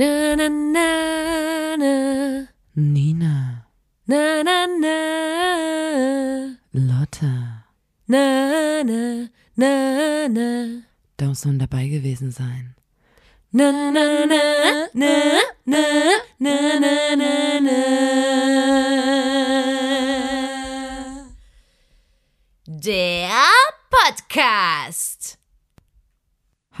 Na, na, na, na. Nina, Na, na, na. Lotta, Na, na, na, na. da muss man dabei gewesen sein. Na, na, na, na, na, na, na, na, na. Der Podcast.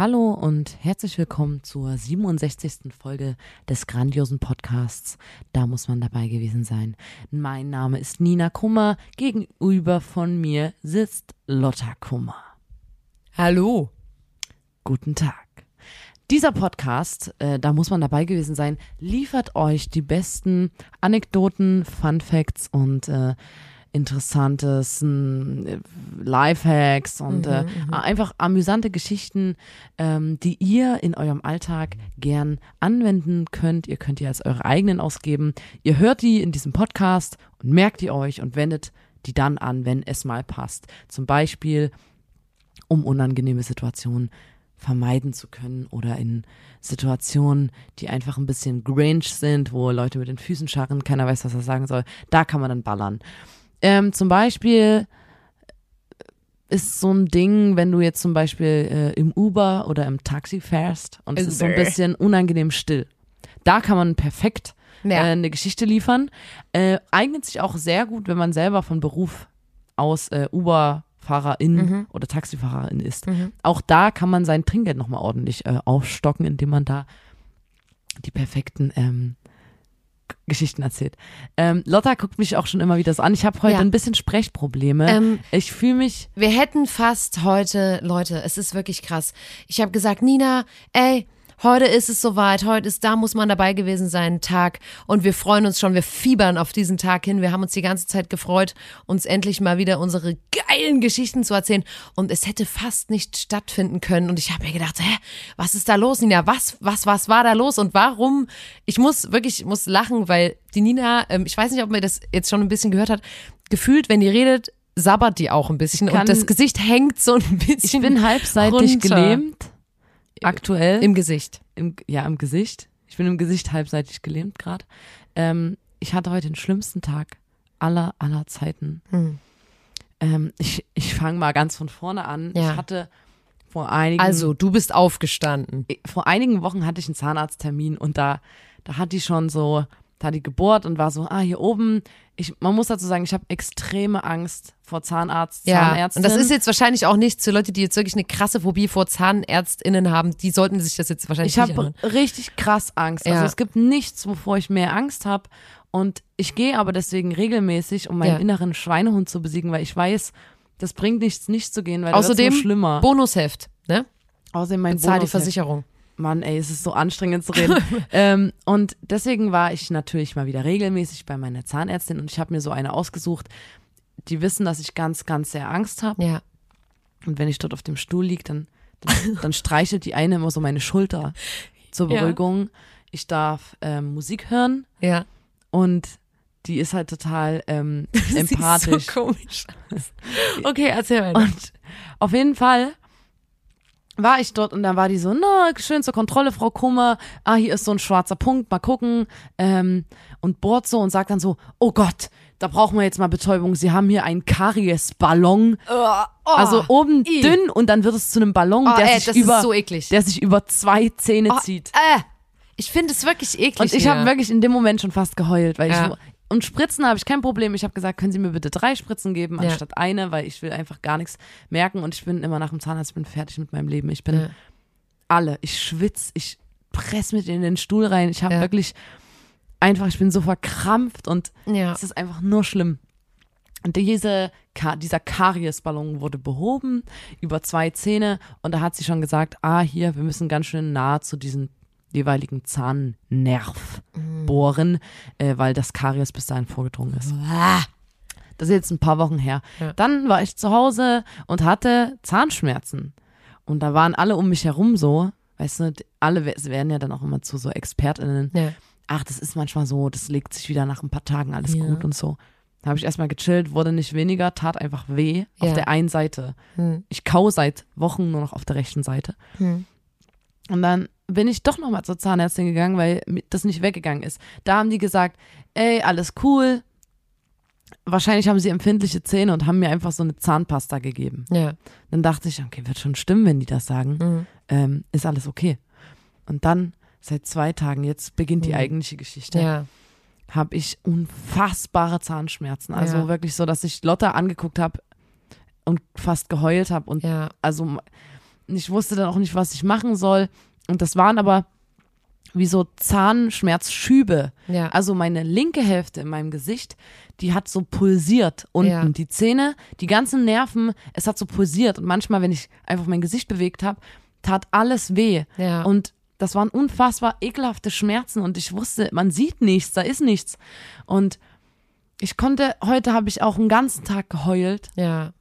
Hallo und herzlich willkommen zur 67. Folge des grandiosen Podcasts. Da muss man dabei gewesen sein. Mein Name ist Nina Kummer. Gegenüber von mir sitzt Lotta Kummer. Hallo. Guten Tag. Dieser Podcast, äh, da muss man dabei gewesen sein, liefert euch die besten Anekdoten, Fun Facts und äh, interessantes äh, Lifehacks und äh, einfach amüsante Geschichten, ähm, die ihr in eurem Alltag gern anwenden könnt. Ihr könnt die als eure eigenen ausgeben. Ihr hört die in diesem Podcast und merkt die euch und wendet die dann an, wenn es mal passt. Zum Beispiel, um unangenehme Situationen vermeiden zu können oder in Situationen, die einfach ein bisschen grinch sind, wo Leute mit den Füßen scharren, keiner weiß, was er sagen soll, da kann man dann ballern. Ähm, zum Beispiel ist so ein Ding, wenn du jetzt zum Beispiel äh, im Uber oder im Taxi fährst und es ist so ein Uber. bisschen unangenehm still. Da kann man perfekt Ja. äh, eine Geschichte liefern. Äh, eignet sich auch sehr gut, wenn man selber von Beruf aus äh, Uber-Fahrerin Mhm. oder Taxifahrerin ist. Auch da kann man sein Trinkgeld nochmal ordentlich äh, aufstocken, indem man da die perfekten ähm, Geschichten erzählt. Ähm, Lotta guckt mich auch schon immer wieder so an. Ich habe heute Ja. ein bisschen Sprechprobleme. Ähm, ich fühle mich Wir hätten fast heute, Leute, es ist wirklich krass. Ich habe gesagt, Nina, ey, heute ist es soweit, heute ist, da muss man dabei gewesen sein, Tag. Und wir freuen uns schon, wir fiebern auf diesen Tag hin. Wir haben uns die ganze Zeit gefreut, uns endlich mal wieder unsere geilen Geschichten zu erzählen. Und es hätte fast nicht stattfinden können. Und ich habe mir gedacht, hä, was ist da los, Nina? Was, was, was war da los? Und warum? Ich muss wirklich, ich muss lachen, weil die Nina, ähm, ich weiß nicht, ob man das jetzt schon ein bisschen gehört hat, gefühlt, wenn die redet, sabbert die auch ein bisschen Ich kann- und das Gesicht hängt so ein ich bisschen bin halbseitig runter. gelähmt. Aktuell. im Gesicht. im, ja, im Gesicht. Ich bin im Gesicht halbseitig gelähmt gerade. Ähm, ich hatte heute den schlimmsten Tag aller, aller Zeiten. Hm. Ähm, ich ich fange mal ganz von vorne an. Ja. Ich hatte vor einigen, Also, du bist aufgestanden. vor einigen Wochen hatte ich einen Zahnarzttermin und da, da hat die schon so, da hat die gebohrt und war so, ah, hier oben. Ich, man muss dazu sagen, ich habe extreme Angst vor Zahnarzt, Ja, Zahnärztin. und das ist jetzt wahrscheinlich auch nicht zu Leute, die jetzt wirklich eine krasse Phobie vor ZahnärztInnen haben, die sollten sich das jetzt wahrscheinlich Ich nicht habe anhören. richtig krass Angst. Ja. Also es gibt nichts, wovor ich mehr Angst habe. Und ich gehe aber deswegen regelmäßig, um meinen Ja. inneren Schweinehund zu besiegen, weil ich weiß, das bringt nichts, nicht zu gehen, weil Außerdem da wird's nur schlimmer. Bonusheft, ne? Außerdem mein Bezahl die Bonus- Versicherung. Mann, ey, es ist so anstrengend zu reden. ähm, und deswegen war ich natürlich mal wieder regelmäßig bei meiner Zahnärztin und ich habe mir so eine ausgesucht. Die wissen, dass ich ganz, ganz sehr Angst habe. Ja. Und wenn ich dort auf dem Stuhl liege, dann, dann, dann streichelt die eine immer so meine Schulter zur Ja. Beruhigung. Ich darf ähm, Musik hören Ja. und die ist halt total ähm, empathisch. So komisch. Okay, erzähl weiter. Und auf jeden Fall war ich dort und dann war die so, na, schön zur Kontrolle, Frau Kummer. Ah, hier ist so ein schwarzer Punkt, mal gucken. Ähm, und bohrt so und sagt dann so, oh Gott, da brauchen wir jetzt mal Betäubung. Sie haben hier einen Kariesballon. also oben i. dünn und dann wird es zu einem Ballon, Oh, der, ey, sich das über, ist so eklig. der sich über zwei Zähne zieht. Äh, ich finde es wirklich eklig. Und ich habe wirklich in dem Moment schon fast geheult, weil Ja. ich und Spritzen habe ich kein Problem. Ich habe gesagt, können Sie mir bitte drei Spritzen geben Ja. anstatt eine, weil ich will einfach gar nichts merken und ich bin immer nach dem Zahnarzt, ich bin fertig mit meinem Leben. Ich bin Ja. alle, ich schwitze, ich press mit in den Stuhl rein. Ich habe Ja. wirklich einfach, ich bin so verkrampft und Ja. es ist einfach nur schlimm. Und diese, dieser Kariesballon wurde behoben über zwei Zähne und da hat sie schon gesagt, ah, hier, wir müssen ganz schön nah zu diesem jeweiligen Zahnnerv bohren, äh, weil das Karies bis dahin vorgedrungen ist. Das ist jetzt ein paar Wochen her. Ja. Dann war ich zu Hause und hatte Zahnschmerzen. Und da waren alle um mich herum so, weißt du, alle we- werden ja dann auch immer zu so ExpertInnen. Ja. Ach, das ist manchmal so, das legt sich wieder nach ein paar Tagen alles Ja. gut und so. Da habe ich erstmal gechillt, wurde nicht weniger, tat einfach weh auf der einen Seite. Hm. Ich kau seit Wochen nur noch auf der rechten Seite. Hm. Und dann bin ich doch nochmal zur Zahnärztin gegangen, weil das nicht weggegangen ist. Da haben die gesagt, ey, alles cool. Wahrscheinlich haben sie empfindliche Zähne und haben mir einfach so eine Zahnpasta gegeben. Ja. Dann dachte ich, okay, wird schon stimmen, wenn die das sagen. Mhm. Ähm, ist alles okay. Und dann, seit zwei Tagen, jetzt beginnt die Mhm. eigentliche Geschichte, Ja. habe ich unfassbare Zahnschmerzen. Also Ja. wirklich so, dass ich Lotta angeguckt habe und fast geheult habe und Ja. also ich wusste dann auch nicht, was ich machen soll. Und das waren aber wie so Zahnschmerzschübe. Ja. Also meine linke Hälfte in meinem Gesicht, die hat so pulsiert unten. Ja. Die Zähne, die ganzen Nerven, es hat so pulsiert. Und manchmal, wenn ich einfach mein Gesicht bewegt habe, tat alles weh. Ja. Und das waren unfassbar ekelhafte Schmerzen und ich wusste, man sieht nichts, da ist nichts. Und ich konnte, heute habe ich auch einen ganzen Tag geheult ja.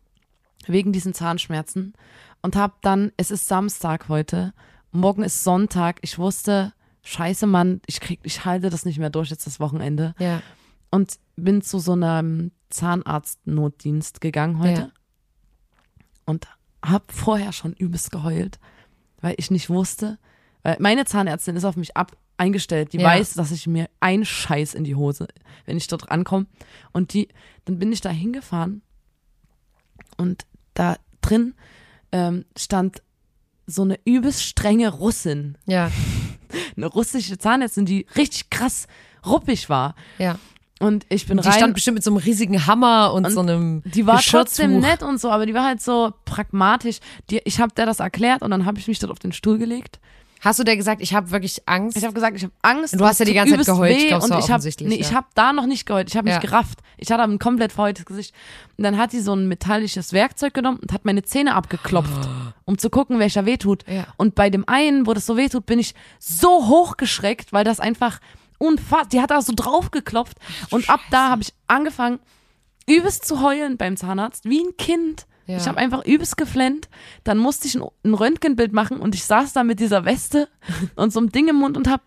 wegen diesen Zahnschmerzen und habe dann, es ist Samstag heute, morgen ist Sonntag, ich wusste, scheiße Mann, ich krieg, ich halte das nicht mehr durch jetzt das Wochenende Ja. und bin zu so einem Zahnarztnotdienst gegangen heute Ja. und habe vorher schon übelst geheult, weil ich nicht wusste, weil meine Zahnärztin ist auf mich ab eingestellt, die Ja. weiß, dass ich mir ein Scheiß in die Hose, wenn ich dort rankomme und die, dann bin ich da hingefahren und da drin ähm, stand so eine übelst strenge Russin, Ja. eine russische Zahnärztin, die richtig krass ruppig war Ja. und ich bin Die rein stand bestimmt mit so einem riesigen Hammer und, Und so einem Die war trotzdem nett und so, aber die war halt so pragmatisch. Die, ich habe der das erklärt und dann habe ich mich dort auf den Stuhl gelegt. Hast du dir gesagt, ich habe wirklich Angst? Ich habe gesagt, ich habe Angst. Du hast ja und die tut ganze Zeit geheult, ich weh glaub's und war ich habe nee, ich habe da noch nicht geheult. Ich habe mich Ja. gerafft. Ich hatte ein komplett verheultes Gesicht. Und dann hat sie so ein metallisches Werkzeug genommen und hat meine Zähne abgeklopft, um zu gucken, welcher wehtut. Ja. Und bei dem einen, wo das so wehtut, bin ich so hochgeschreckt, weil das einfach unfassbar, die hat da so drauf geklopft und ab da habe ich angefangen übelst zu heulen beim Zahnarzt, wie ein Kind. Ja. Ich habe einfach übelst geflennt. Dann musste ich ein, ein Röntgenbild machen und ich saß da mit dieser Weste und so einem Ding im Mund und habe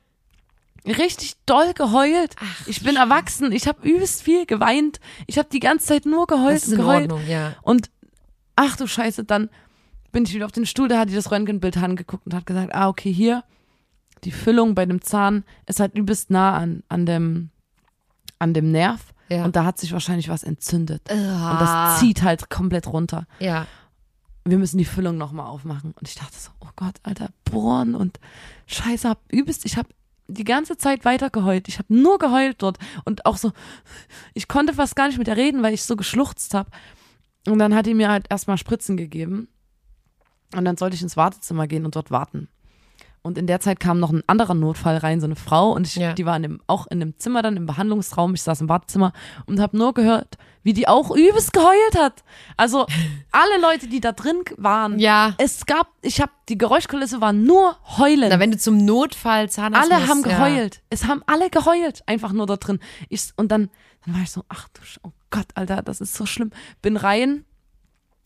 richtig doll geheult. Ach, ich bin erwachsen, ich habe übelst viel geweint. Ich habe die ganze Zeit nur geheult Das ist und in geheult. Ordnung, ja. Und ach du Scheiße, dann bin ich wieder auf den Stuhl, da hat die das Röntgenbild angeguckt und hat gesagt, ah, okay, hier, die Füllung bei dem Zahn ist halt übelst nah an, an dem, an dem Nerv. Ja. Und da hat sich wahrscheinlich was entzündet. Und Ah. das zieht halt komplett runter. Ja. Wir müssen die Füllung nochmal aufmachen. Und ich dachte so, oh Gott, Alter, bohren und Scheiße, hab übelst, ich habe die ganze Zeit weiter geheult. Ich habe nur geheult dort. Und auch so, ich konnte fast gar nicht mit ihr reden, weil ich so geschluchzt habe. Und dann hat die mir halt erstmal Spritzen gegeben. Und dann sollte ich ins Wartezimmer gehen und dort warten. Und in der Zeit kam noch ein anderer Notfall rein, so eine Frau, und ich, Ja. die war in dem, auch in dem Zimmer dann, im Behandlungsraum. Ich saß im Wartezimmer und habe nur gehört, wie die auch übelst geheult hat. Also alle Leute, die da drin waren, Ja. es gab, ich habe, die Geräuschkulisse war nur heulen. Na, wenn du zum Notfall Zahnarzt alle musst, haben ja. geheult. Es haben alle geheult, einfach nur da drin. Ich, und dann, dann war ich so, ach du, Sch- oh Gott, Alter, das ist so schlimm. Bin rein,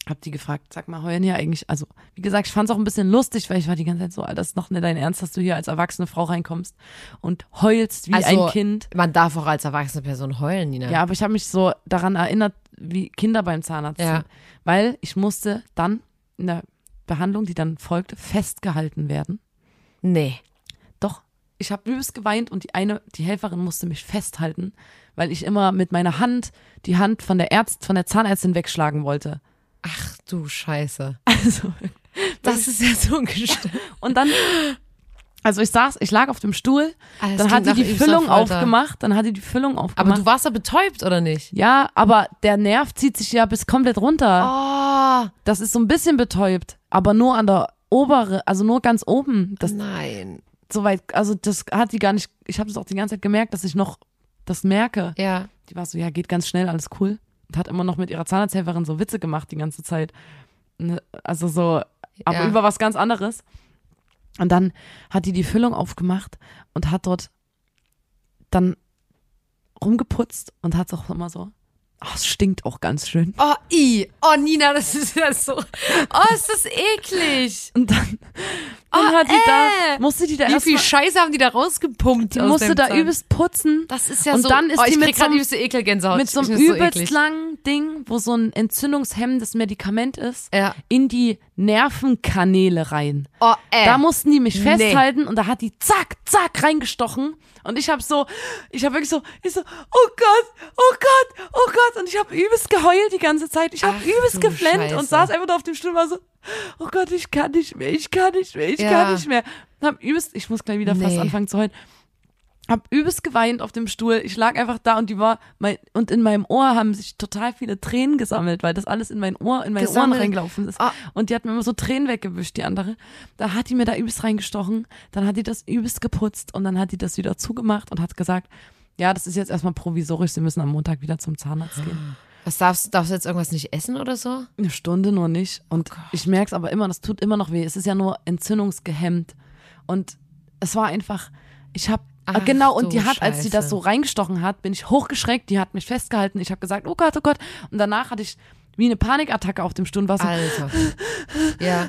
hab die gefragt, sag mal, heulen hier eigentlich, also wie gesagt, ich fand's auch ein bisschen lustig, weil ich war die ganze Zeit so, Alter, das ist noch nicht dein Ernst, dass du hier als erwachsene Frau reinkommst und heulst wie Also, ein Kind. Man darf auch als erwachsene Person heulen, Nina. Ja, aber ich habe mich so daran erinnert, wie Kinder beim Zahnarzt Ja. sind. Weil ich musste dann in der Behandlung, die dann folgte, festgehalten werden. Nee. Doch, ich habe übelst geweint und die eine, die Helferin musste mich festhalten, weil ich immer mit meiner Hand die Hand von der Ärzt, von der Zahnärztin wegschlagen wollte. Ach du Scheiße. Also, Das ist ja so gestört. und dann, also ich saß, ich lag auf dem Stuhl, Ah, dann hat die die Füllung aufgemacht, dann hat die die Füllung Aber aufgemacht. du warst da betäubt, oder nicht? ja, aber der Nerv zieht sich ja bis komplett runter. Oh, Das ist so ein bisschen betäubt, aber nur an der obere, also nur ganz oben. Das nein. soweit, also das hat die gar nicht. Ich habe es auch die ganze Zeit gemerkt, dass ich noch das merke. Ja. Die war so, ja, geht ganz schnell, alles cool. Und hat immer noch mit ihrer Zahnarzthelferin so Witze gemacht die ganze Zeit. Ne, Also so, aber Ja. über was ganz anderes. Und dann hat die die Füllung aufgemacht und hat dort dann rumgeputzt und hat auch immer so, Oh, es stinkt auch ganz schön. Oh, i. Oh, Nina, das ist ja so. Oh, ist das eklig. Und dann, dann Oh, hat die äh. da, musste die da Wie viel Scheiße haben die da rausgepumpt? die musste da Zahn? übelst putzen. Das ist ja und so. dann ist oh, die mit so, einem- Ekelgänsehaut. mit so einem übelst eklig. langen Ding, wo so ein entzündungshemmendes Medikament ist, Ja. in die Nervenkanäle rein. Oh, äh. Da mussten die mich Nee. festhalten und da hat die zack, zack reingestochen. Und ich habe so, ich habe wirklich so, ich so, oh Gott, oh Gott, oh Gott. Und ich habe übelst geheult die ganze Zeit. Ich habe übelst geflennt Scheiße. und saß einfach nur auf dem Stuhl und war so, oh Gott, ich kann nicht mehr, ich kann nicht mehr, ich Ja. kann nicht mehr. Hab übelst, ich muss gleich wieder fast Nee. anfangen zu heulen. Hab übelst geweint auf dem Stuhl. Ich lag einfach da und die war, mein, und in meinem Ohr haben sich total viele Tränen gesammelt, weil das alles in mein Ohr, in meine Ohren reingelaufen ist. Ah. Und die hat mir immer so Tränen weggewischt, die andere. Da hat die mir da übelst reingestochen, dann hat die das übelst geputzt und dann hat die das wieder zugemacht und hat gesagt, ja, das ist jetzt erstmal provisorisch, sie müssen am Montag wieder zum Zahnarzt gehen. Was darfst, darfst du jetzt irgendwas nicht essen oder so? Eine Stunde nur nicht. Und Oh ich merke es aber immer, das tut immer noch weh. Es ist ja nur entzündungsgehemmt. Und es war einfach, ich habe Ach, genau, du und die hat, als sie das Scheiße. so reingestochen hat, bin ich hochgeschreckt, die hat mich festgehalten. Ich habe gesagt, oh Gott, oh Gott. Und danach hatte ich wie eine Panikattacke auf dem so, Alter. ja,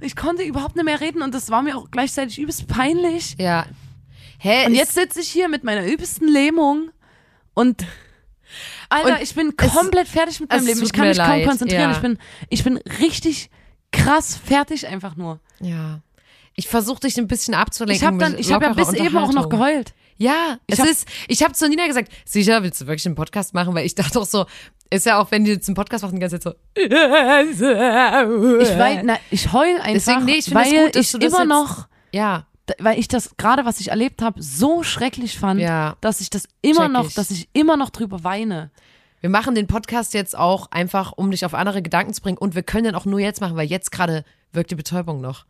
ich konnte überhaupt nicht mehr reden und das war mir auch gleichzeitig übelst peinlich. ja. Hä? Und jetzt sitze ich hier mit meiner übelsten Lähmung und Alter, Und ich bin komplett fertig mit meinem Leben. Ich kann mich kaum leid, konzentrieren. ja. Ich bin, ich bin richtig krass fertig einfach nur. Ja. Ich versuche dich ein bisschen abzulenken. Ich habe dann, ich habe ja bis eben auch noch geheult. Ja, Ich es hab- ist, ich habe zu Nina gesagt, sicher, willst du wirklich einen Podcast machen? Weil ich dachte auch so, ist ja auch, wenn die jetzt einen Podcast machen, die ganze Zeit so. Ich weiß, na, ich heul einfach, Deswegen, nee, ich finde das weil gut, dass ich du das immer jetzt- noch, Ja, weil ich das gerade, was ich erlebt habe, so schrecklich fand, Ja. dass ich das immer noch, ich. dass ich immer noch drüber weine. wir machen den Podcast jetzt auch einfach, um dich auf andere Gedanken zu bringen. Und wir können den auch nur jetzt machen, weil jetzt gerade wirkt die Betäubung noch.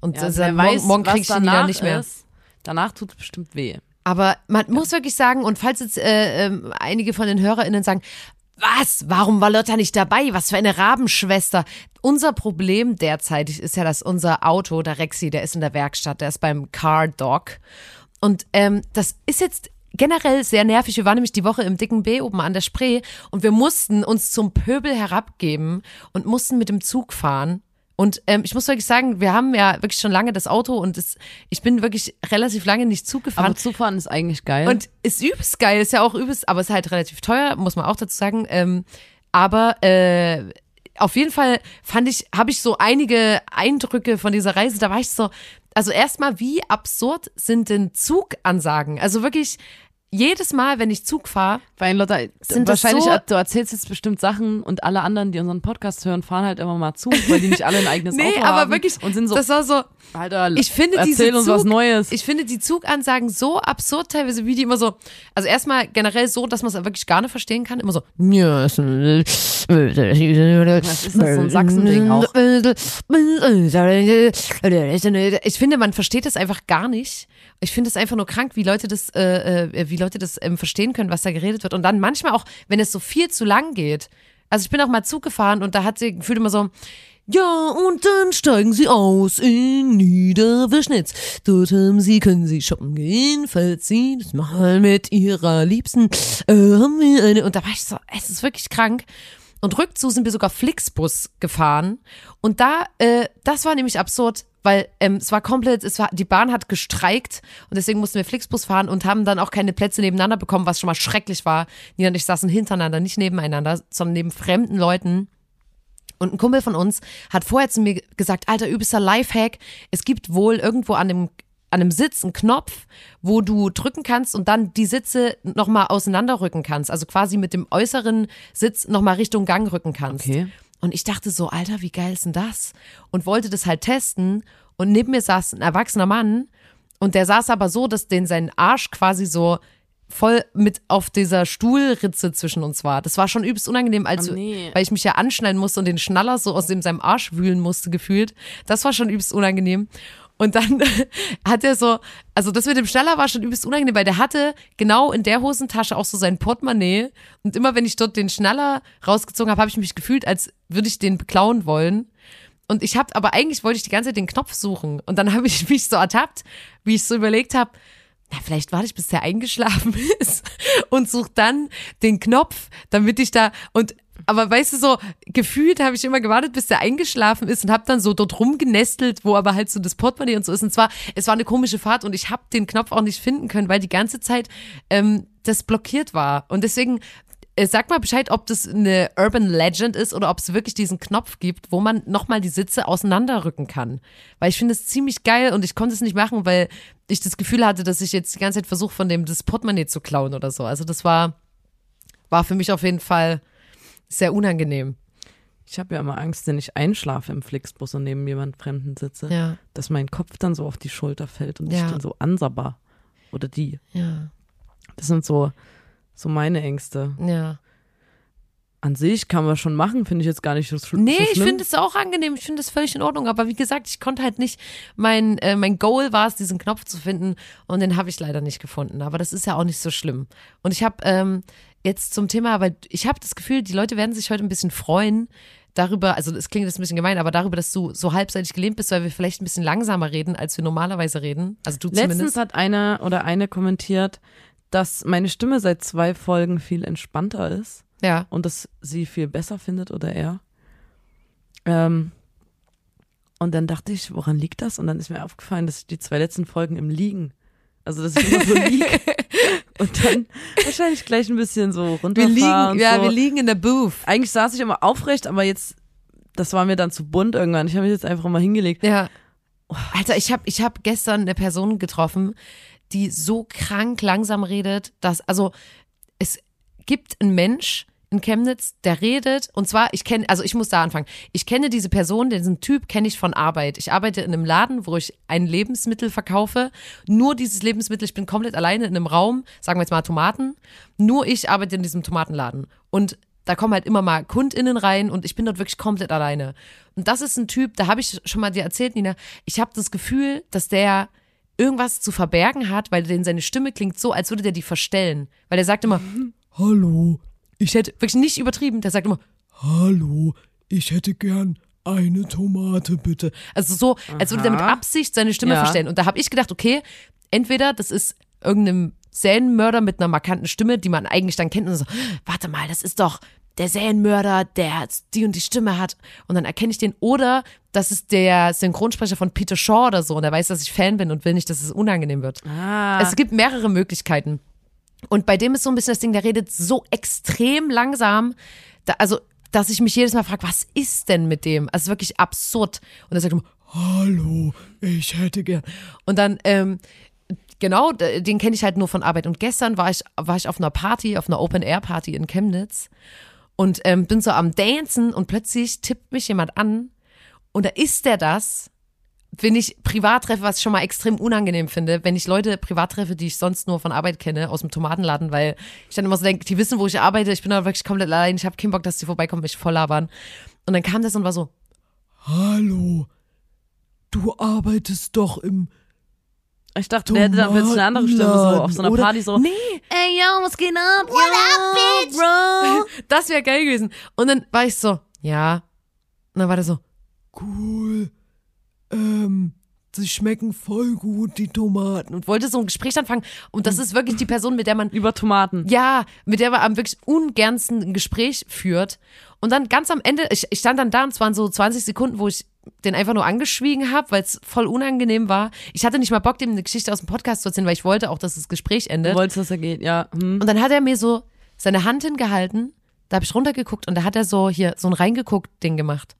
Und Ja, äh, morgen, weiß, morgen du die danach dann nicht mehr. Ist. Danach tut es bestimmt weh. Aber man muss wirklich sagen, und falls jetzt äh, ähm, einige von den HörerInnen sagen, was? Warum war Lotta nicht dabei? Was für eine Rabenschwester. Unser Problem derzeitig ist ja, dass unser Auto, der Rexi, der ist in der Werkstatt, der ist beim Car Dog. Und ähm, das ist jetzt generell sehr nervig. Wir waren nämlich die Woche im dicken B oben an der Spree und wir mussten uns zum Pöbel herabgeben und mussten mit dem Zug fahren. Und ähm, ich muss wirklich sagen, wir haben ja wirklich schon lange das Auto und es, ich bin wirklich relativ lange nicht Zug gefahren. Aber Zufahren ist eigentlich geil. Und ist übelst geil, ist ja auch übelst, aber ist halt relativ teuer, muss man auch dazu sagen. Ähm, aber äh, auf jeden Fall fand ich, habe ich so einige Eindrücke von dieser Reise. Da war ich so, also erstmal, wie absurd sind denn Zugansagen? Also wirklich jedes Mal, wenn ich Zug fahre, Weil Lotta, Sind das wahrscheinlich, so- du erzählst jetzt bestimmt Sachen und alle anderen, die unseren Podcast hören, fahren halt immer mal zu, weil die nicht alle ein eigenes nee, Auto aber haben wirklich, und sind so, das war so, Alter, ich finde erzähl uns Zug, was Neues. Ich finde die Zugansagen so absurd teilweise, wie die immer so, also erstmal generell so, dass man es wirklich gar nicht verstehen kann, immer so, was ist das, so ein Sachsending auch? Ich finde, man versteht es einfach gar nicht. Ich finde es einfach nur krank, wie Leute das, äh, äh, wie Leute das ähm, verstehen können, was da geredet wird. Und dann manchmal auch, wenn es so viel zu lang geht. Also ich bin auch mal Zug gefahren und da hat sie gefühlt immer so, ja, und dann steigen Sie aus in Niederwischnitz. Dort haben Sie, können Sie shoppen gehen, falls Sie das mal mit Ihrer Liebsten äh, haben wir eine. Und da war ich so, es ist wirklich krank. Und rückzu sind wir sogar Flixbus gefahren. Und da, äh, das war nämlich absurd, weil ähm, es war komplett, es war, die Bahn hat gestreikt und deswegen mussten wir Flixbus fahren und haben dann auch keine Plätze nebeneinander bekommen, was schon mal schrecklich war. Nina und ich saßen hintereinander, nicht nebeneinander, sondern neben fremden Leuten. Und ein Kumpel von uns hat vorher zu mir gesagt, alter, übelster Lifehack, es gibt wohl irgendwo an dem an einem Sitz einen Knopf, wo du drücken kannst und dann die Sitze nochmal auseinanderrücken kannst. Also quasi mit dem äußeren Sitz nochmal Richtung Gang rücken kannst. Okay. Und ich dachte so, Alter, wie geil ist denn das? Und wollte das halt testen. Und neben mir saß ein erwachsener Mann und der saß aber so, dass den sein Arsch quasi so voll mit auf dieser Stuhlritze zwischen uns war. Das war schon übelst unangenehm, als Oh nee. weil ich mich ja anschneiden musste und den Schnaller so aus dem seinem Arsch wühlen musste gefühlt. Das war schon übelst unangenehm. Und dann hat er so, also das mit dem Schnaller war schon übelst unangenehm, weil der hatte genau in der Hosentasche auch so sein Portemonnaie. Und immer wenn ich dort den Schnaller rausgezogen habe, habe ich mich gefühlt, als würde ich den beklauen wollen. Und ich habe, aber eigentlich wollte ich die ganze Zeit den Knopf suchen. Und dann habe ich mich so ertappt, wie ich so überlegt habe, na, vielleicht warte ich, bis der eingeschlafen ist und such dann den Knopf, damit ich da und aber weißt du so, gefühlt habe ich immer gewartet, bis der eingeschlafen ist und habe dann so dort rumgenestelt, wo aber halt so das Portemonnaie und so ist. Und zwar, es war eine komische Fahrt und ich habe den Knopf auch nicht finden können, weil die ganze Zeit ähm, das blockiert war. Und deswegen äh, Sag mal Bescheid, ob das eine Urban Legend ist oder ob es wirklich diesen Knopf gibt, wo man nochmal die Sitze auseinanderrücken kann. Weil ich finde es ziemlich geil und ich konnte es nicht machen, weil ich das Gefühl hatte, dass ich jetzt die ganze Zeit versuche, von dem das Portemonnaie zu klauen oder so. Also das war, war für mich auf jeden Fall sehr unangenehm. Ich habe ja immer Angst, wenn ich einschlafe im Flixbus und neben jemand Fremden sitze, Ja, dass mein Kopf dann so auf die Schulter fällt und Ja. ich dann so ansabber. Oder die. ja, Das sind so, so meine Ängste. ja. An sich kann man schon machen, finde ich jetzt gar nicht so, Nee, so ich schlimm. finde es auch angenehm, ich finde es völlig in Ordnung. Aber wie gesagt, ich konnte halt nicht, mein, äh, mein Goal war es, diesen Knopf zu finden und den habe ich leider nicht gefunden. Aber das ist ja auch nicht so schlimm. Und ich habe ähm, jetzt zum Thema, weil ich habe das Gefühl, die Leute werden sich heute ein bisschen freuen darüber, also es klingt jetzt ein bisschen gemein, aber darüber, dass du so halbseitig gelähmt bist, weil wir vielleicht ein bisschen langsamer reden, als wir normalerweise reden. Also du Letztens zumindest. hat einer oder eine kommentiert, dass meine Stimme seit zwei Folgen viel entspannter ist Ja. und dass sie viel besser findet oder er. Ähm, und dann dachte ich, woran liegt das? Und dann ist mir aufgefallen, dass ich die zwei letzten Folgen im Liegen, also dass ich immer so liege und dann wahrscheinlich gleich ein bisschen so Wir runterfahre liegen, ja, so. wir liegen in der Booth. Eigentlich saß ich immer aufrecht, aber jetzt, das war mir dann zu bunt irgendwann. Ich habe mich jetzt einfach mal hingelegt. Ja. Alter, ich habe ich hab gestern eine Person getroffen, die so krank langsam redet, dass, also gibt einen Mensch in Chemnitz, der redet, und zwar, ich kenne, also ich muss da anfangen. Ich kenne diese Person, diesen Typ kenne ich von Arbeit. Ich arbeite in einem Laden, wo ich ein Lebensmittel verkaufe. Nur dieses Lebensmittel, ich bin komplett alleine in einem Raum, sagen wir jetzt mal Tomaten. Nur ich arbeite in diesem Tomatenladen. Und da kommen halt immer mal KundInnen rein und ich bin dort wirklich komplett alleine. Und das ist ein Typ, da habe ich schon mal dir erzählt, Nina, ich habe das Gefühl, dass der irgendwas zu verbergen hat, weil denn seine Stimme klingt so, als würde der die verstellen. Weil er sagt immer, Hallo, ich hätte wirklich nicht übertrieben, der sagt immer, hallo, ich hätte gern eine Tomate bitte. also so, als würde der mit. Absicht seine Stimme Ja. verstellen. Und da habe ich gedacht, okay, entweder das ist irgendeinem Serienmörder mit einer markanten Stimme, die man eigentlich dann kennt und so, warte mal, das ist doch der Serienmörder, der die und die Stimme hat. Und dann erkenne ich den. Oder das ist der Synchronsprecher von Peter Shaw oder so und der weiß, dass ich Fan bin und will nicht, dass es unangenehm wird. Ah, Es gibt mehrere Möglichkeiten. Und bei dem ist so ein bisschen das Ding, der redet so extrem langsam, da, also, dass ich mich jedes Mal frage, was ist denn mit dem? Also wirklich absurd. Und er sagt immer, Hallo, ich hätte gern. und dann, ähm, genau, den kenne ich halt nur von Arbeit. Und gestern war ich, war ich auf einer Party, auf einer Open-Air-Party in Chemnitz und ähm, bin so am Dancen und plötzlich tippt mich jemand an und da ist der das, wenn ich privat treffe, was ich schon mal extrem unangenehm finde, wenn ich Leute privat treffe, die ich sonst nur von Arbeit kenne, aus dem Tomatenladen, weil ich dann immer so denke, die wissen, wo ich arbeite, ich bin da wirklich komplett allein, ich habe keinen Bock, dass die vorbeikommen, mich voll labern. Und dann kam das und war so, Hallo, du arbeitest doch im. ich dachte, der hätte dann plötzlich eine andere Stimme, so auf so einer Oder- Party, so, nee, ey, yo, was geht ab? What up, bitch? Bro? das wäre geil gewesen. Und dann war ich so, ja. Und dann war der so, Cool. Ähm, sie schmecken voll gut, die Tomaten. und wollte so ein Gespräch anfangen. Und das ist wirklich die Person, mit der man, Über Tomaten. ja, mit der man am wirklich ungernsten ein Gespräch führt. Und dann ganz am Ende, ich, ich stand dann da und es waren so 20 Sekunden, wo ich den einfach nur angeschwiegen habe, weil es voll unangenehm war. Ich hatte nicht mal Bock, dem eine Geschichte aus dem Podcast zu erzählen, weil ich wollte auch, dass das Gespräch Du endet. wolltest, dass er geht, ja. Hm. Und dann hat er mir so seine Hand hingehalten, da habe ich runtergeguckt und da hat er so hier so ein reingeguckt-Ding gemacht.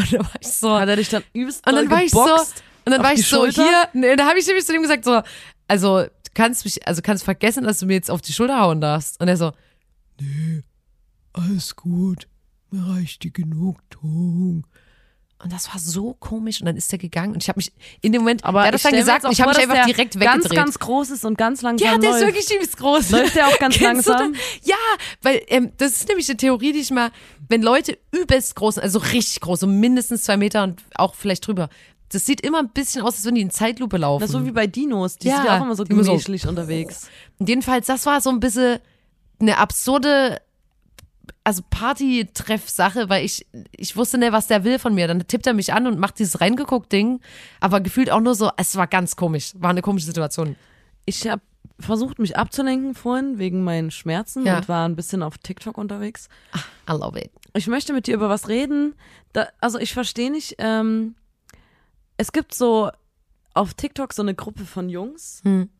Und da war ich so, Hat er dich dann übelst Und dann war ich so, und dann war ich so Schulter? hier, nee, da habe ich nämlich zu dem gesagt so, also du kannst mich, also kannst vergessen, dass du mir jetzt auf die Schulter hauen darfst. Und er so, Nee, alles gut. Mir reicht die Genugtuung. Und das war so komisch und dann ist er gegangen und ich habe mich in dem Moment, Aber der hat das dann gesagt ich habe mich einfach direkt ganz, weggedreht. ganz groß ist und ganz langsam ja, der läuft. ist wirklich übelst groß. Läuft der auch ganz langsam? das? Ja, weil ähm, das ist nämlich eine Theorie, die ich mal, wenn Leute übelst groß sind, also richtig groß, so mindestens zwei Meter und auch vielleicht drüber, das sieht immer ein bisschen aus, als würden die in Zeitlupe laufen. Na, so wie bei Dinos, die Ja, sind ja auch immer so immer so- gemächlich unterwegs. Und jedenfalls, das war so ein bisschen eine absurde, also Party-Treff-Sache, weil ich, ich wusste nicht, was der will von mir. Dann tippt er mich an und macht dieses Reingeguckt-Ding, aber gefühlt auch nur so, es war ganz komisch, war eine komische Situation. ich habe versucht, mich abzulenken vorhin wegen meinen Schmerzen Ja. und war ein bisschen auf TikTok unterwegs. I love it. Ich möchte mit dir über was reden. Da, also ich verstehe nicht, ähm, es gibt so auf TikTok so eine Gruppe von Jungs, Hm.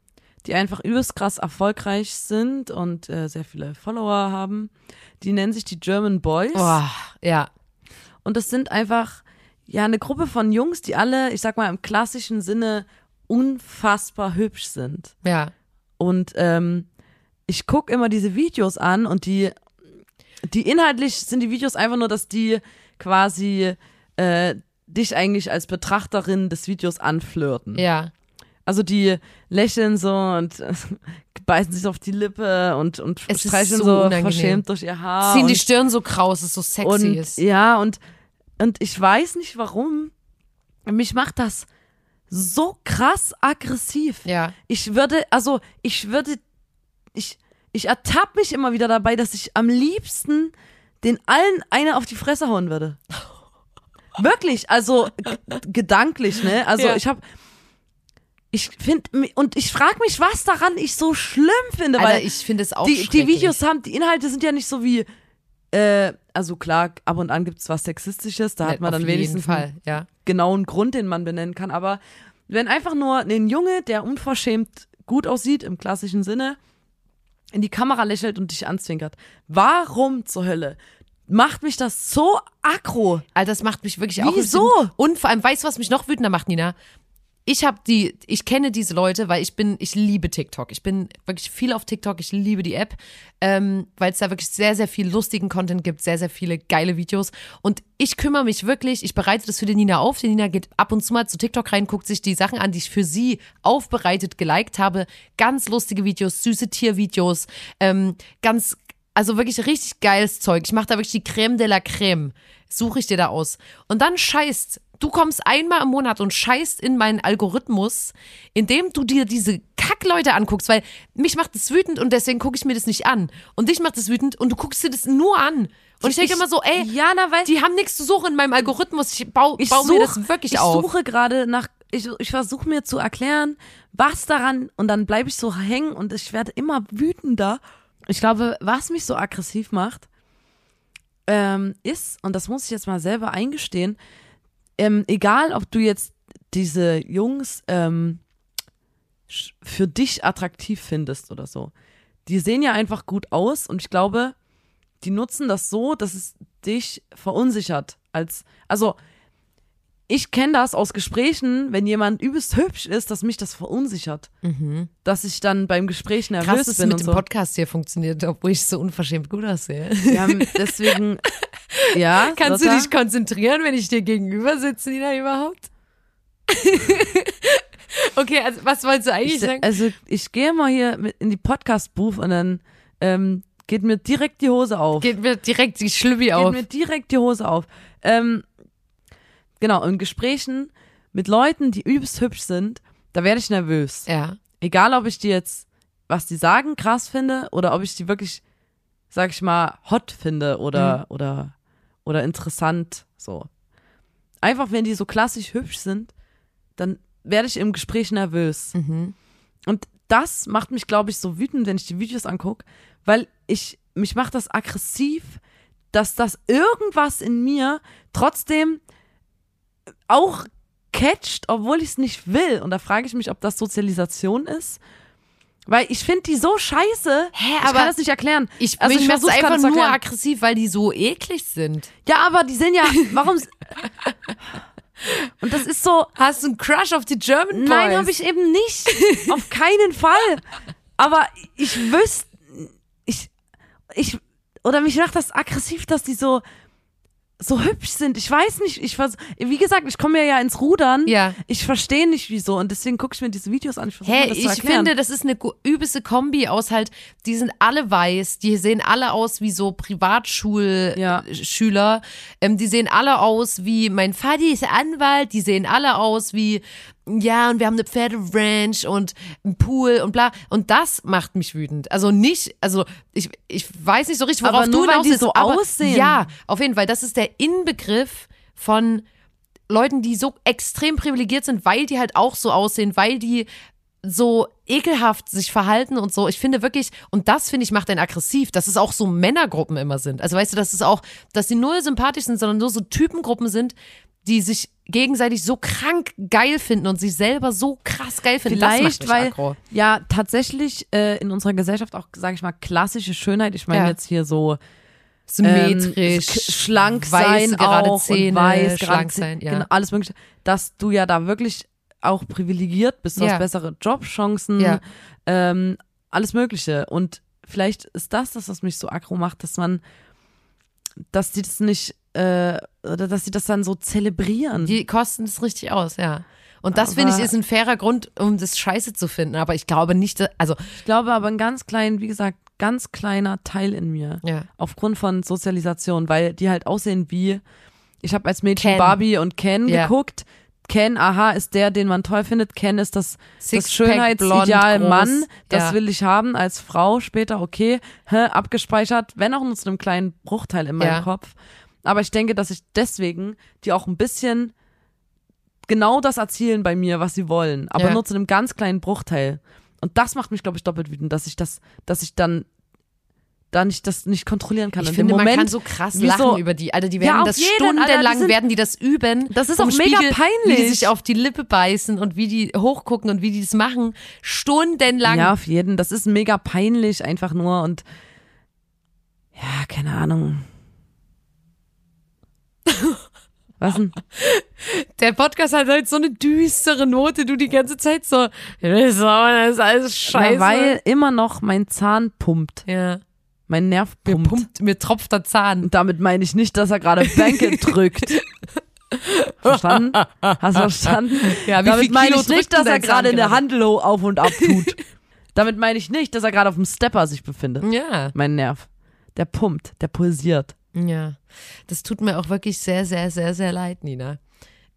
Die einfach übelst krass erfolgreich sind und äh, sehr viele Follower haben. Die nennen sich die German Boys. Boah, ja. Und das sind einfach, ja, eine Gruppe von Jungs, die alle, ich sag mal, im klassischen Sinne unfassbar hübsch sind. Ja. Und ähm, ich gucke immer diese Videos an und die, die inhaltlich sind die Videos einfach nur, dass die quasi äh, dich eigentlich als Betrachterin des Videos anflirten. Ja. Also die lächeln so und äh, beißen sich auf die Lippe und, und Es ist streicheln so so, verschämt durch ihr Haar. Ziehen die Stirn so kraus, es so sexy und ist. ja, und, und ich weiß nicht warum. Mich macht das so krass aggressiv. Ja. Ich würde, also ich würde, ich, ich ertappe mich immer wieder dabei, dass ich am liebsten den allen eine auf die Fresse hauen würde. Wirklich, also gedanklich, ne? Also Ja. ich habe, ich finde, und ich frage mich, was daran ich so schlimm finde, Alter, weil ich finde es auch die, die. Videos haben, die Inhalte sind ja nicht so wie, äh, also klar, ab und an gibt's was Sexistisches, da hat man dann wenigstens Fall, ja. genauen Grund, den man benennen kann. Aber wenn einfach nur ein Junge, der unverschämt gut aussieht, im klassischen Sinne, in die Kamera lächelt und dich anzwinkert, warum zur Hölle macht mich das so aggro? Alter, das macht mich wirklich auch Wieso? Und vor allem, weißt du, was mich noch wütender macht, Nina? Ich habe die, ich kenne diese Leute, weil ich bin, ich liebe TikTok. Ich bin wirklich viel auf TikTok. Ich liebe die App, ähm, weil es da wirklich sehr, sehr viel lustigen Content gibt, sehr, sehr viele geile Videos. Und ich kümmere mich wirklich, ich bereite das für die Nina auf. Die Nina geht ab und zu mal zu TikTok rein, guckt sich die Sachen an, die ich für sie aufbereitet, geliked habe. Ganz lustige Videos, süße Tiervideos, ähm, ganz, also wirklich richtig geiles Zeug. Ich mache da wirklich die Creme de la Creme. Suche ich dir da aus. Und dann scheißt, du kommst einmal im Monat und scheißt in meinen Algorithmus, indem du dir diese Kackleute anguckst, weil mich macht das wütend und deswegen gucke ich mir das nicht an. Und dich macht das wütend und du guckst dir das nur an. Und ich denke immer so, ey, Jana, weil die haben nichts zu suchen in meinem Algorithmus. Ich baue ich bau such, mir das wirklich ich auf. suche gerade nach, ich, ich versuche mir zu erklären, was daran, und dann bleibe ich so hängen und ich werde immer wütender. Ich glaube, was mich so aggressiv macht, ähm, ist, und das muss ich jetzt mal selber eingestehen, ähm, egal ob du jetzt diese Jungs ähm, für dich attraktiv findest oder so, die sehen ja einfach gut aus und ich glaube, die nutzen das so, dass es dich verunsichert. Als, also, ich kenne das aus Gesprächen, wenn jemand übelst hübsch ist, dass mich das verunsichert. Dass ich dann beim Gespräch nervös Mhm. Krass, dass es bin mit und dem so. Podcast hier funktioniert, obwohl ich so unverschämt gut aussehe. Haben deswegen, ja. Kannst Lotta? du dich konzentrieren, wenn ich dir gegenüber sitze, Nina, überhaupt? okay, also was wolltest du eigentlich ich, sagen? Also ich gehe mal hier in die Podcast-Booth und dann ähm, geht mir direkt die Hose auf. Geht mir direkt die Schlüppi geht auf. mir direkt die Hose auf. Ähm, genau, in Gesprächen mit Leuten, die übelst hübsch sind, da werde ich nervös. Ja. Egal, ob ich die jetzt, was die sagen, krass finde oder ob ich die wirklich, sag ich mal, hot finde oder, oder, oder interessant, so. Einfach, wenn die so klassisch hübsch sind, dann werde ich im Gespräch nervös. Und das macht mich, glaube ich, so wütend, wenn ich die Videos angucke, weil ich, mich macht das aggressiv, dass das irgendwas in mir trotzdem auch catcht, obwohl ich es nicht will. Und da frage ich mich, ob das Sozialisation ist. Weil ich finde die so scheiße. Hä, ich aber kann das nicht erklären. Ich, also ich macht's versuch's einfach nur erklären. aggressiv, weil die so eklig sind. Ja, aber die sind ja, warum? Und das ist so, Hast du einen Crush auf die German Boys? Nein, habe ich eben nicht. Auf keinen Fall. Aber ich wüsste, ich, ich, oder mich macht das aggressiv, dass die so, so hübsch sind. Ich weiß nicht, ich vers wie gesagt, ich komme mir ja ins Rudern. Ja. Ich verstehe nicht wieso und deswegen gucke ich mir diese Videos an. Ich Hä, das ich finde, das ist eine übelste Kombi aus halt, die sind alle weiß, die sehen alle aus wie so Ja. Privatschulschüler, ähm, die sehen alle aus wie, mein Vati ist Anwalt, die sehen alle aus wie, ja, und wir haben eine Pferderanch und einen Pool und bla. Und das macht mich wütend. Also nicht, also ich, ich weiß nicht so richtig, worauf Aber nur, du weil die so aber aussehen. Ja, auf jeden Fall. Das ist der Inbegriff von Leuten, die so extrem privilegiert sind, weil die halt auch so aussehen, weil die so ekelhaft sich verhalten und so. Ich finde wirklich, und das finde ich macht einen aggressiv, dass es auch so Männergruppen immer sind. Also weißt du, dass es auch, dass die null sympathisch sind, sondern nur so Typengruppen sind, die sich gegenseitig so krank geil finden und sich selber so krass geil finden. Vielleicht, weil aggro. ja tatsächlich äh, in unserer Gesellschaft auch, sage ich mal, klassische Schönheit. Ich meine Ja. jetzt hier so symmetrisch, ähm, schlank weiß, sein gerade auch Zähne, und weiß, schlank Zähne, sein, ja. genau, alles mögliche, dass du ja da wirklich auch privilegiert bist, du Ja. hast bessere Jobchancen, Ja. ähm, alles mögliche und vielleicht ist das das, was mich so aggro macht, dass man, dass die das nicht, äh, oder dass sie das dann so zelebrieren. Die kosten es richtig aus, ja. Und das finde ich ist ein fairer Grund, um das Scheiße zu finden. Aber ich glaube nicht, dass, also ich glaube aber ein ganz klein, wie gesagt, ganz kleiner Teil in mir. ja, aufgrund von Sozialisation, weil die halt aussehen wie, ich habe als Mädchen Ken. Barbie und Ken Ja. geguckt. Ken, aha, ist der, den man toll findet. Ken ist das, das Schönheitsideal blond. Mann. Das Ja. will ich haben als Frau später, okay, hä, abgespeichert, wenn auch nur zu einem kleinen Bruchteil in meinem Ja. Kopf. Aber ich denke, dass ich deswegen die auch ein bisschen genau das erzielen bei mir, was sie wollen, aber Ja. nur zu einem ganz kleinen Bruchteil. Und das macht mich, glaube ich, doppelt wütend, dass ich das, dass ich dann da nicht das nicht kontrollieren kann. ich In finde, dem Moment, man kann so krass lachen so- über die. Alter, die Ja, werden auf das jeden, stundenlang Alter, die sind- werden die das üben. Das ist auch mega Spiegel, Wie die peinlich. sich auf die Lippe beißen und wie die hochgucken und wie die das machen. Stundenlang. Ja, auf jeden. Das ist mega peinlich einfach nur und ja, keine Ahnung. Was denn? Der Podcast hat halt so eine düstere Note, du die ganze Zeit so, das ist alles scheiße. Ja, weil immer noch mein Zahn pumpt. ja. Mein Nerv Mir, pumpt. pumpt, mir tropft der Zahn. Und damit meine ich nicht, dass er gerade Bänke drückt. Verstanden? Hast du verstanden? Ja, wie Damit viel meine Kilo ich nicht, dass er gerade in der gerade? Handel auf und ab tut. Damit meine ich nicht, dass er gerade auf dem Stepper sich befindet. Ja. Mein Nerv. Der pumpt, der pulsiert. Ja. Das tut mir auch wirklich sehr, sehr, sehr, sehr leid, Nina.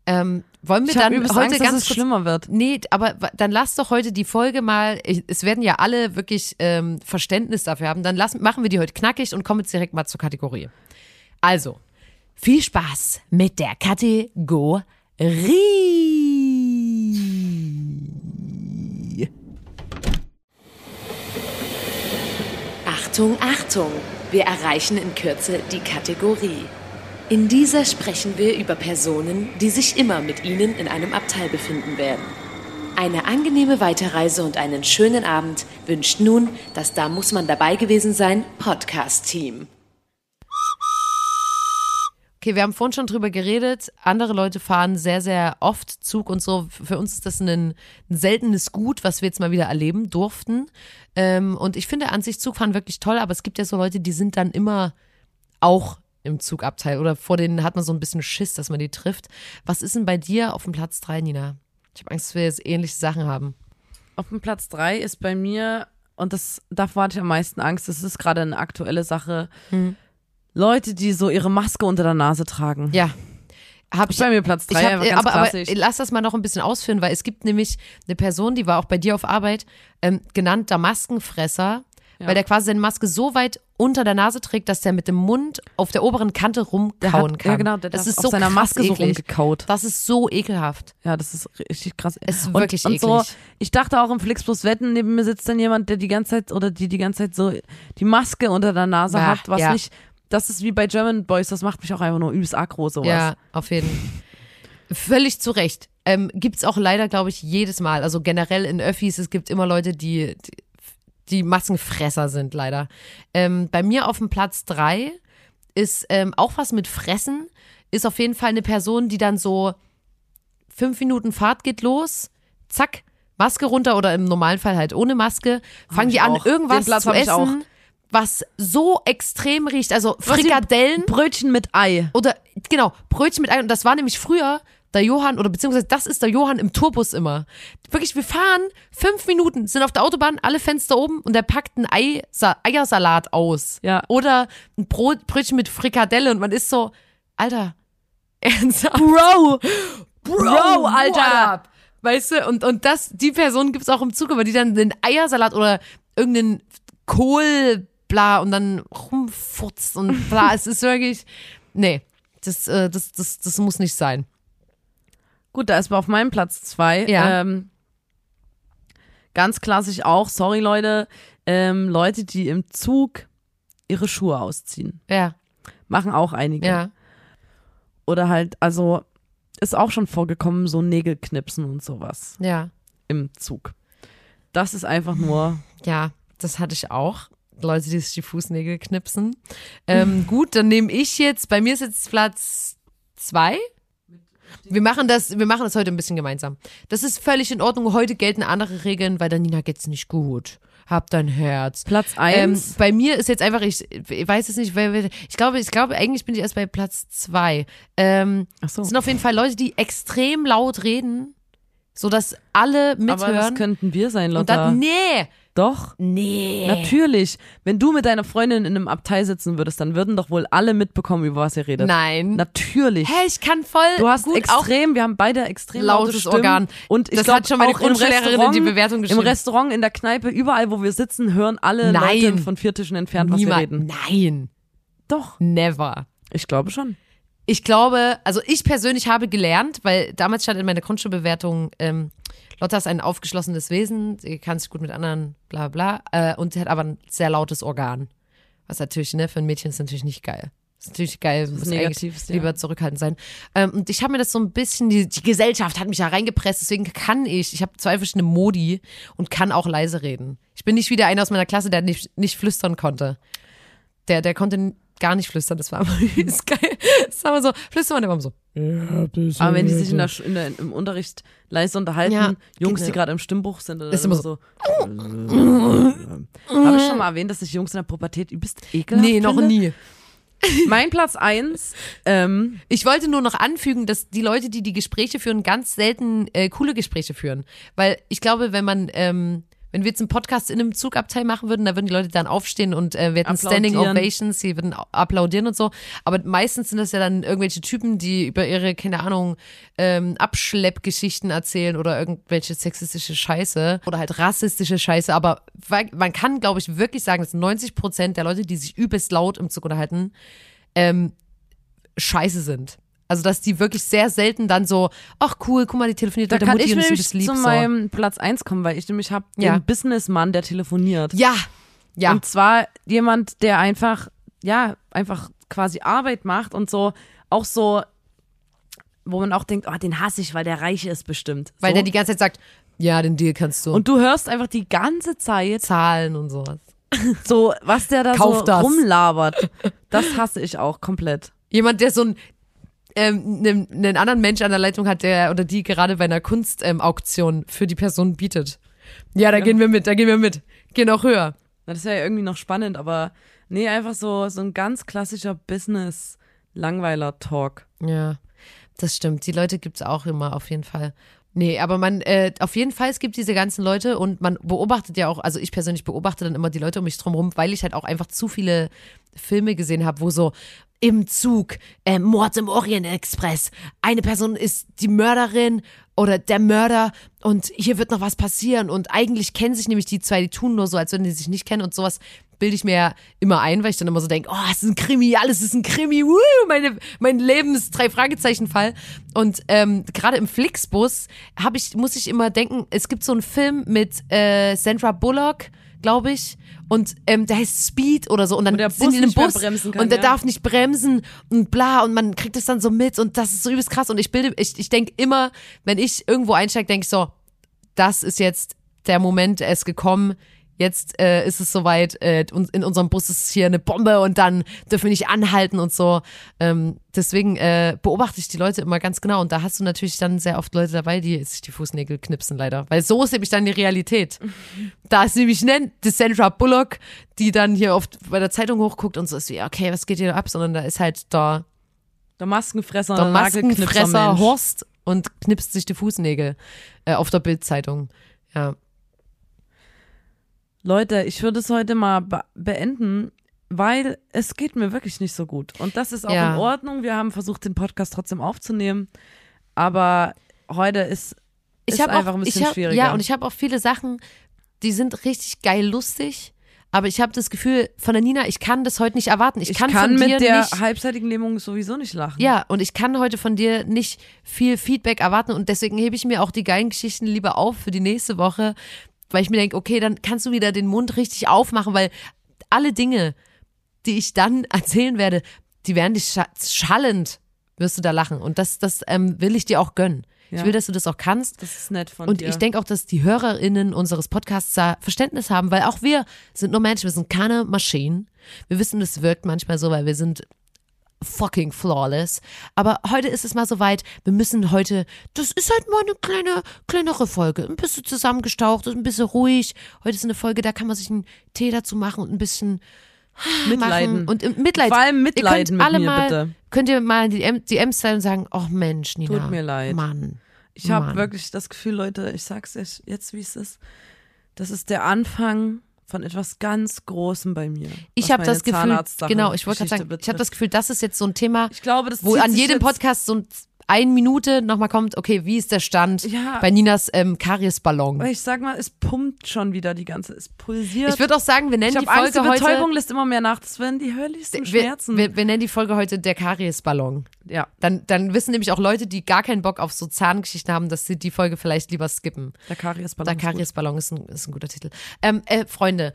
Ähm, wollen wir Ich dann heute Angst, dass ganz es kurz schlimmer wird. Nee, aber dann lass doch heute die Folge mal, ich- es werden ja alle wirklich ähm, Verständnis dafür haben, dann lass, machen wir die heute knackig und kommen jetzt direkt mal zur Kategorie. Also, viel Spaß mit der Kategorie. Achtung, Achtung! Wir erreichen in Kürze die Kategorie. In dieser sprechen wir über Personen, die sich immer mit Ihnen in einem Abteil befinden werden. Eine angenehme Weiterreise und einen schönen Abend wünscht nun das Da muss man dabei gewesen sein Podcast-Team. Okay, wir haben vorhin schon drüber geredet. Andere Leute fahren sehr, sehr oft Zug und so. Für uns ist das ein, ein seltenes Gut, was wir jetzt mal wieder erleben durften. Ähm, und ich finde an sich Zugfahren wirklich toll, aber es gibt ja so Leute, die sind dann immer auch im Zugabteil oder vor denen hat man so ein bisschen Schiss, dass man die trifft. Was ist denn bei dir auf dem Platz drei, Nina? Ich habe Angst, dass wir jetzt ähnliche Sachen haben. Auf dem Platz drei ist bei mir, und das davor hatte ich am meisten Angst, das ist gerade eine aktuelle Sache, Hm. Leute, die so ihre Maske unter der Nase tragen. Ja. Hab ist bei mir Platz Ich drei, hab, aber ganz aber, aber klassisch. lass das mal noch ein bisschen ausführen, weil es gibt nämlich eine Person, die war auch bei dir auf Arbeit, ähm, genannt der Maskenfresser, Ja. weil der quasi seine Maske so weit unter der Nase trägt, dass der mit dem Mund auf der oberen Kante rumkauen hat, kann. Ja, genau, der das ist auf so seiner krass Maske so eklig. rumgekaut. Das ist so ekelhaft. Ja, das ist richtig krass. Es ist und, wirklich und so, eklig. ich dachte auch im Flixbus Wetten, neben mir sitzt dann jemand, der die ganze Zeit oder die die ganze Zeit so die Maske unter der Nase Ja, hat, was ja. nicht, das ist wie bei German Boys, das macht mich auch einfach nur übelst aggro, sowas. Ja, auf jeden Fall. Völlig zu Recht. Ähm, gibt's auch leider, glaube ich, jedes Mal. Also generell in Öffis, es gibt immer Leute, die, die, die Massenfresser sind, leider. Ähm, bei mir auf dem Platz drei ist ähm, auch was mit Fressen, ist auf jeden Fall eine Person, die dann so fünf Minuten Fahrt geht los, zack, Maske runter oder im normalen Fall halt ohne Maske, fangen die an, auch. irgendwas zu essen, was so extrem riecht. Also Frikadellen. Brötchen mit Ei. Oder genau, Brötchen mit Ei. Und das war nämlich früher der Johann, oder beziehungsweise das ist der Johann im Tourbus immer. Wirklich, wir fahren fünf Minuten, sind auf der Autobahn, alle Fenster oben und der packt einen Ei, Sa Eiersalat aus. Ja. Oder ein Brot, Brötchen mit Frikadelle und man ist so, Alter, ernsthaft? Bro! Bro, Bro, Alter. Weißt du, und, und das, die Person gibt's auch im Zug, aber die dann den Eiersalat oder irgendeinen Kohl, bla, und dann rumfurzt und bla. es ist wirklich, nee, das, äh, das, das, das muss nicht sein. Gut, da ist auf meinem Platz zwei. Ja. Ähm, Ganz klassisch auch, sorry Leute, ähm, Leute, die im Zug ihre Schuhe ausziehen. Ja, Machen auch einige. ja. Oder halt, also ist auch schon vorgekommen, so Nägelknipsen und sowas Ja. im Zug. Das ist einfach nur, Ja, das hatte ich auch. Leute, die sich die Fußnägel knipsen. Ähm, gut, dann nehme ich jetzt, bei mir ist jetzt Platz zwei. Wir machen das, wir machen das heute ein bisschen gemeinsam. Das ist völlig in Ordnung. Heute gelten andere Regeln, weil der Nina geht's nicht gut. Hab dein Herz. Platz Ähm, eins. bei mir ist jetzt einfach, ich, ich weiß es nicht, weil wir- ich glaube, ich glaube, eigentlich bin ich erst bei Platz zwei. Ähm, Ach so. es sind auf jeden Fall Leute, die extrem laut reden, sodass alle Aber das mithören. könnten wir sein, und Lotta. dann, nee, Doch. nee. Natürlich. Wenn du mit deiner Freundin in einem Abteil sitzen würdest, dann würden doch wohl alle mitbekommen, über was ihr redet. Nein. Natürlich. Hey, ich kann voll Du hast gut extrem, wir haben beide extrem laute lautes Stimmen. Organ. Und ich Das glaub, hat schon meine auch im Grundschullehrerin in die Bewertung Im geschrieben. Restaurant, in der Kneipe, überall, wo wir sitzen, hören alle Nein. Leute von vier Tischen entfernt, was wir reden. Nein, Doch. never. Ich glaube schon. Ich glaube, also ich persönlich habe gelernt, weil damals stand in meiner Grundschulbewertung, ähm, Lotta ist ein aufgeschlossenes Wesen, sie kann sich gut mit anderen, bla bla, äh, und sie hat aber ein sehr lautes Organ. Was natürlich, ne, für ein Mädchen ist natürlich nicht geil. Ist natürlich geil, muss eigentlich ja. lieber zurückhaltend sein. Ähm, und ich habe mir das so ein bisschen, die, die Gesellschaft hat mich da reingepresst, deswegen kann ich, ich habe zwei verschiedene Modi und kann auch leise reden. Ich bin nicht wie der eine aus meiner Klasse, der nicht, nicht flüstern konnte. Der, der konnte gar nicht flüstern, das war immer das ist geil. Das war immer so, flüstern und der war immer so. Aber wenn die sich in der, in der, im Unterricht leise unterhalten, Ja, Jungs, geht die gerade im Stimmbruch sind, oder Ist immer immer so. Habe ich schon mal erwähnt, dass ich Jungs in der Pubertät übelst ekelhaft Nee, noch finde? nie. Mein Platz eins, ähm, Ich wollte nur noch anfügen, dass die Leute, die die Gespräche führen, ganz selten äh, coole Gespräche führen. Weil ich glaube, wenn man, ähm, wenn wir jetzt einen Podcast in einem Zugabteil machen würden, da würden die Leute dann aufstehen und äh, wir hätten Standing. Ovations, sie würden au- applaudieren und so. Aber meistens sind das ja dann irgendwelche Typen, die über ihre, keine Ahnung, ähm, Abschleppgeschichten erzählen oder irgendwelche sexistische Scheiße oder halt rassistische Scheiße. Aber man kann, glaube ich, wirklich sagen, dass 90 Prozent der Leute, die sich übelst laut im Zug unterhalten, ähm, scheiße sind. Also, dass die wirklich sehr selten dann so, ach cool, guck mal, die telefoniert da mit der kann Mutti ich und ist nämlich übelst lieb. zu so. meinem Platz eins kommen, weil ich nämlich habe Ja. den Businessmann, der telefoniert. Ja, ja. Und zwar jemand, der einfach, ja, einfach quasi Arbeit macht und so, auch so, wo man auch denkt, oh, den hasse ich, weil der Reich ist bestimmt. weil so. der die ganze Zeit sagt, ja, den Deal kannst du und du hörst einfach die ganze Zeit zahlen und sowas. so, was der da Kauf so das. rumlabert. Das hasse ich auch komplett. Jemand, der so ein ähm, einen, einen anderen Mensch an der Leitung hat, der oder die gerade bei einer Kunstauktion ähm, für die Person bietet. Ja, da gehen wir mit, da gehen wir mit. Gehen auch höher. Na, Das wäre ja irgendwie noch spannend, aber nee, einfach so, so ein ganz klassischer Business-Langweiler-Talk. Ja, das stimmt. Die Leute gibt's auch immer, auf jeden Fall. Nee, aber man, äh, auf jeden Fall, es gibt diese ganzen Leute und man beobachtet ja auch, also ich persönlich beobachte dann immer die Leute um mich drum rum, weil ich halt auch einfach zu viele Filme gesehen habe, wo so im Zug, äh, Mord im Orient Express, eine Person ist die Mörderin oder der Mörder und hier wird noch was passieren und eigentlich kennen sich nämlich die zwei, die tun nur so, als würden die sich nicht kennen und sowas bilde ich mir ja immer ein, weil ich dann immer so denke, oh, es ist ein Krimi, alles ist ein Krimi, woo, meine, mein Lebens drei Fragezeichen Fall. Und ähm, gerade im Flixbus ich, muss ich immer denken, es gibt so einen Film mit äh, Sandra Bullock, glaube ich. Und ähm, der heißt Speed oder so. Und dann der sind Bus die in einem Bus kann, und der ja. darf nicht bremsen und bla. Und man kriegt es dann so mit und das ist so übelst krass. Und ich bilde, ich, ich denke immer, wenn ich irgendwo einsteige, denke ich so, das ist jetzt der Moment, ist gekommen. Jetzt äh, ist es soweit, äh, in unserem Bus ist hier eine Bombe und dann dürfen wir nicht anhalten und so. Ähm, deswegen äh, beobachte ich die Leute immer ganz genau und da hast du natürlich dann sehr oft Leute dabei, die sich die Fußnägel knipsen leider. Weil so ist nämlich dann die Realität. Da ist nämlich ne, die Sandra Bullock, die dann hier oft bei der Zeitung hochguckt und so ist wie, okay, was geht hier ab? Sondern da ist halt da Der Maskenfresser, der Maskenfresser Nagelknipser-Mensch. Horst und knipst sich die Fußnägel äh, auf der Bildzeitung. Ja. Leute, ich würde es heute mal be beenden, weil es geht mir wirklich nicht so gut. Und das ist auch Ja. in Ordnung. Wir haben versucht, den Podcast trotzdem aufzunehmen. Aber heute ist, ist hab einfach auch, ein bisschen ich hab, schwieriger. Ja, und ich habe auch viele Sachen, die sind richtig geil lustig. Aber ich habe das Gefühl, von der Nina, ich kann das heute nicht erwarten. Ich, ich kann, kann, von dir mit der nicht. halbseitigen Lähmung sowieso nicht lachen. Ja, und ich kann heute von dir nicht viel Feedback erwarten und deswegen hebe ich mir auch die geilen Geschichten lieber auf für die nächste Woche, weil ich mir denke, okay, dann kannst du wieder den Mund richtig aufmachen, weil alle Dinge, die ich dann erzählen werde, die werden dich scha schallend, wirst du da lachen. Und das, das ähm, will ich dir auch gönnen. Ich Ja. will, dass du das auch kannst. Das ist nett von Und dir. ich denke auch, dass die HörerInnen unseres Podcasts da Verständnis haben, weil auch wir sind nur Menschen, wir sind keine Maschinen. Wir wissen, es wirkt manchmal so, weil wir sind fucking flawless. Aber heute ist es mal soweit, wir müssen heute, das ist halt mal eine kleine, kleinere Folge. Ein bisschen zusammengestaucht, ein bisschen ruhig. Heute ist eine Folge, da kann man sich einen Tee dazu machen und ein bisschen Mitleiden. machen. Und Mitleid. Vor allem Mitleiden mit alle mir, mal, bitte. Könnt ihr mal die, M- die M's teilen und sagen, oh Mensch, Nina. Tut mir leid. Mann. Ich habe wirklich das Gefühl, Leute, ich sag's euch jetzt, wie es ist. Das ist der Anfang von etwas ganz Großem bei mir. Ich habe das Gefühl, genau, ich wollte gerade sagen, ich habe das betrifft. Gefühl, das ist jetzt so ein Thema, Ich glaube, das wo an jedem Podcast so ein eine Minute nochmal kommt, okay, wie ist der Stand Ja. bei Ninas ähm, Kariesballon? Ich sag mal, es pumpt schon wieder die ganze, es pulsiert. Ich würde auch sagen, wir nennen ich die habe Angst, Folge die Betäubung heute lässt immer mehr nach. Das werden die höllischsten wir, Schmerzen. wir, wir nennen die Folge heute der Kariesballon. ja, Dann, dann wissen nämlich auch Leute, die gar keinen Bock auf so Zahngeschichten haben, dass sie die Folge vielleicht lieber skippen. der Kariesballon. Der ist. Kariesballon ist ein, ist ein guter Titel. Ähm, äh, Freunde,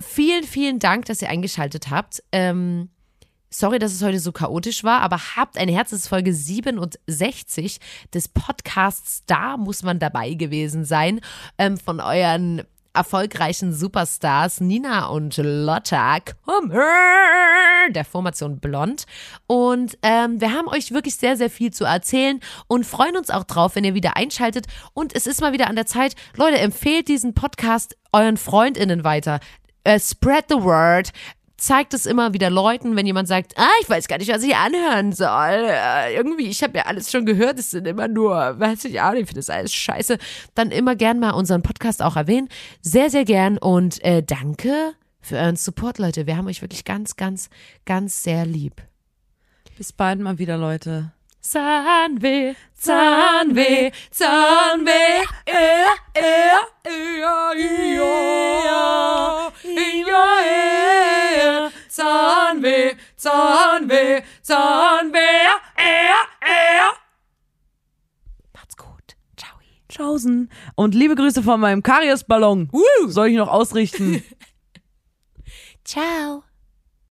vielen, vielen Dank, dass ihr eingeschaltet habt. Ähm, sorry, dass es heute so chaotisch war, aber habt eine Herzensfolge 67 des Podcasts. Da muss man dabei gewesen sein. Ähm, von euren erfolgreichen Superstars Nina und Lotta Kummer der Formation Blond. Und ähm, wir haben euch wirklich sehr, sehr viel zu erzählen und freuen uns auch drauf, wenn ihr wieder einschaltet. Und es ist mal wieder an der Zeit, Leute, empfehlt diesen Podcast euren FreundInnen weiter. Äh, spread the word. Zeigt es immer wieder Leuten, wenn jemand sagt, ah, ich weiß gar nicht, was ich anhören soll. Äh, irgendwie, ich habe ja alles schon gehört, es sind immer nur, weiß ich auch nicht, ich finde das alles scheiße. Dann immer gern mal unseren Podcast auch erwähnen. Sehr, sehr gern und äh, danke für euren Support, Leute. Wir haben euch wirklich ganz, ganz, ganz sehr lieb. Bis bald mal wieder, Leute. Zahnweh, Zahnweh, Zahnweh, äh, äh, äh, ja, ja, ja, Zahnweh, Zahnweh, Zahnweh, äh, äh. Macht's gut. Ciao. Tschaußen. Und liebe Grüße von meinem Kariesballon. Soll ich noch ausrichten? Ciao.